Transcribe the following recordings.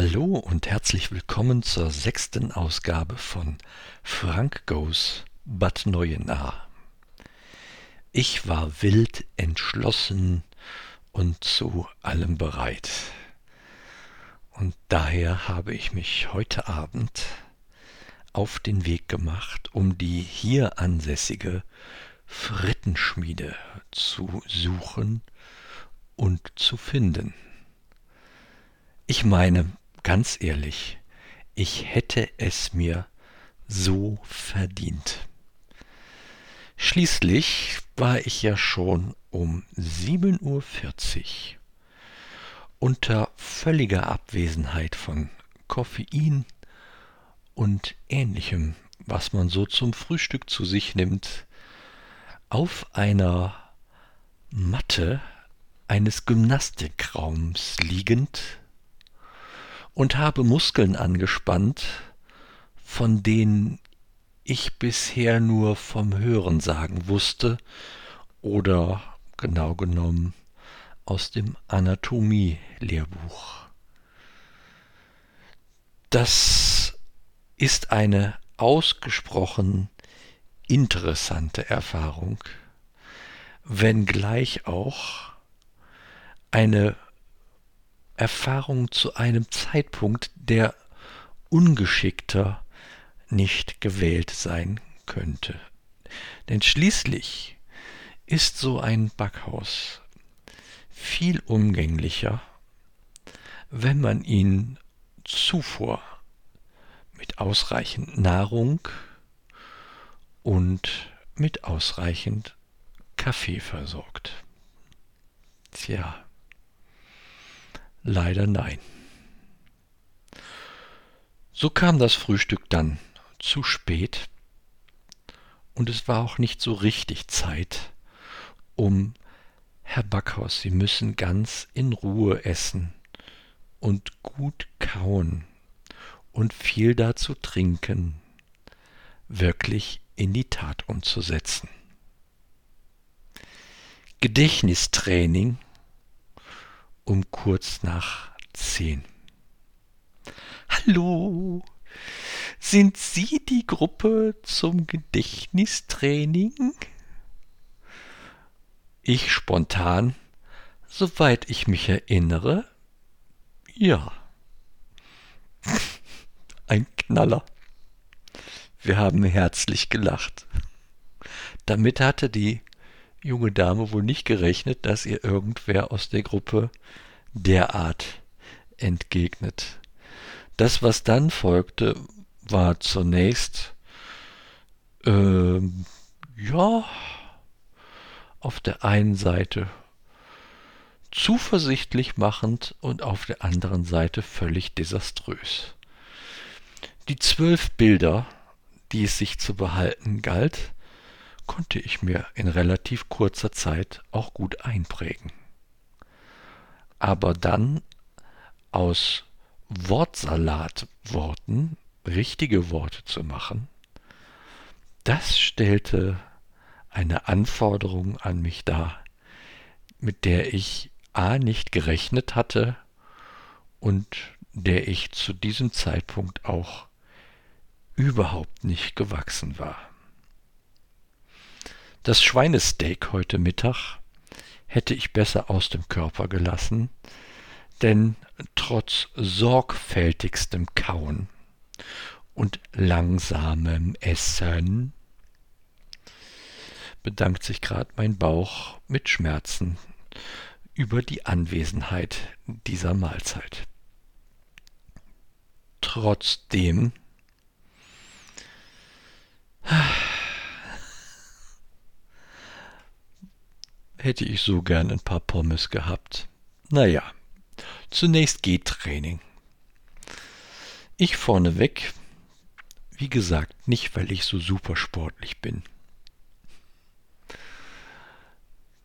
Hallo und herzlich willkommen zur sechsten Ausgabe von Frank Goes Bad Neuenahr. Ich war wild entschlossen und zu allem bereit. Und daher habe ich mich heute Abend auf den Weg gemacht, um die hier ansässige Frittenschmiede zu suchen und zu finden. Ich meine, ganz ehrlich, ich hätte es mir so verdient. Schließlich war ich ja schon um 7.40 Uhr unter völliger Abwesenheit von Koffein und ähnlichem, was man so zum Frühstück zu sich nimmt, auf einer Matte eines Gymnastikraums liegend und habe Muskeln angespannt, von denen ich bisher nur vom Hörensagen wusste oder genau genommen aus dem Anatomie-Lehrbuch. Das ist eine ausgesprochen interessante Erfahrung, wenngleich auch eine Erfahrung zu einem Zeitpunkt, der ungeschickter nicht gewählt sein könnte. Denn schließlich ist so ein Backhaus viel umgänglicher, wenn man ihn zuvor mit ausreichend Nahrung und mit ausreichend Kaffee versorgt. Tja. Leider nein. So kam das Frühstück dann zu spät und es war auch nicht so richtig Zeit, um Herr Backhaus, Sie müssen ganz in Ruhe essen und gut kauen und viel dazu trinken, wirklich in die Tat umzusetzen. Gedächtnistraining um kurz nach zehn. Hallo, sind Sie die Gruppe zum Gedächtnistraining? Ich spontan, soweit ich mich erinnere, ja. Ein Knaller. Wir haben herzlich gelacht. Damit hatte die junge Dame wohl nicht gerechnet, dass ihr irgendwer aus der Gruppe derart entgegnet. Das, was dann folgte, war zunächst äh, ja auf der einen Seite zuversichtlich machend und auf der anderen Seite völlig desaströs. Die zwölf Bilder, die es sich zu behalten galt, konnte ich mir in relativ kurzer Zeit auch gut einprägen. Aber dann aus Wortsalatworten richtige Worte zu machen, das stellte eine Anforderung an mich dar, mit der ich a nicht gerechnet hatte und der ich zu diesem Zeitpunkt auch überhaupt nicht gewachsen war. Das Schweinesteak heute Mittag hätte ich besser aus dem Körper gelassen, denn trotz sorgfältigstem Kauen und langsamem Essen bedankt sich gerade mein Bauch mit Schmerzen über die Anwesenheit dieser Mahlzeit. Trotzdem hätte ich so gern ein paar Pommes gehabt. Naja, zunächst geht Training. Ich vorneweg, wie gesagt, nicht weil ich so super sportlich bin.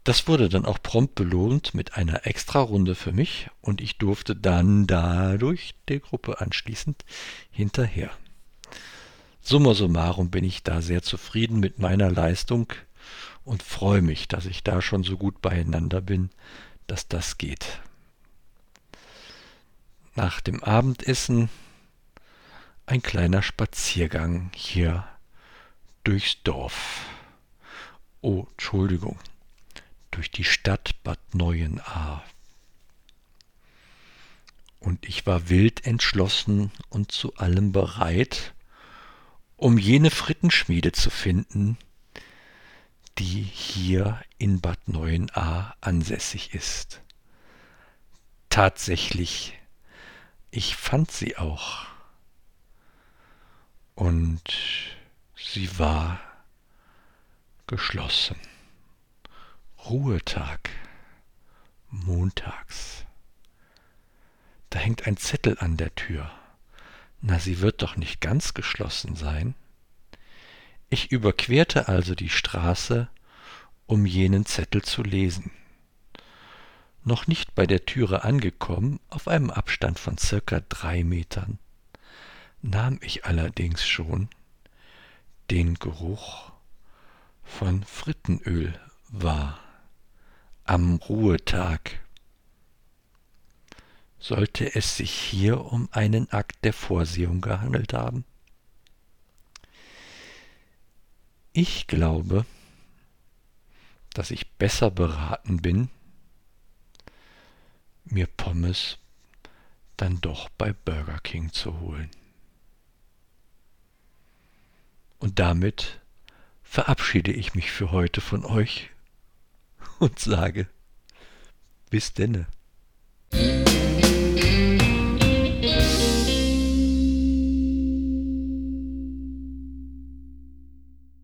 Das wurde dann auch prompt belohnt mit einer Extra-Runde für mich und ich durfte dann dadurch der Gruppe anschließend hinterher. Summa summarum bin ich da sehr zufrieden mit meiner Leistung und freue mich, dass ich da schon so gut beieinander bin, dass das geht. nach dem Abendessen ein kleiner Spaziergang hier durchs Dorf. Oh, Entschuldigung, durch die Stadt Bad Neuenahr. Und ich war wild entschlossen und zu allem bereit, um jene Frittenschmiede zu finden, die hier in Bad Neuenahr ansässig ist. Tatsächlich, ich fand sie auch. Und sie war geschlossen. Ruhetag, montags. Da hängt ein Zettel an der Tür. Na, sie wird doch nicht ganz geschlossen sein. Ich überquerte also die Straße, um jenen Zettel zu lesen. Noch nicht bei der Türe angekommen, auf einem Abstand von circa drei Metern, nahm ich allerdings schon den Geruch von Frittenöl wahr am Ruhetag. Sollte es sich hier um einen Akt der Vorsehung gehandelt haben? Ich glaube, dass ich besser beraten bin, mir Pommes dann doch bei Burger King zu holen. Und damit verabschiede ich mich für heute von euch und sage bis denne.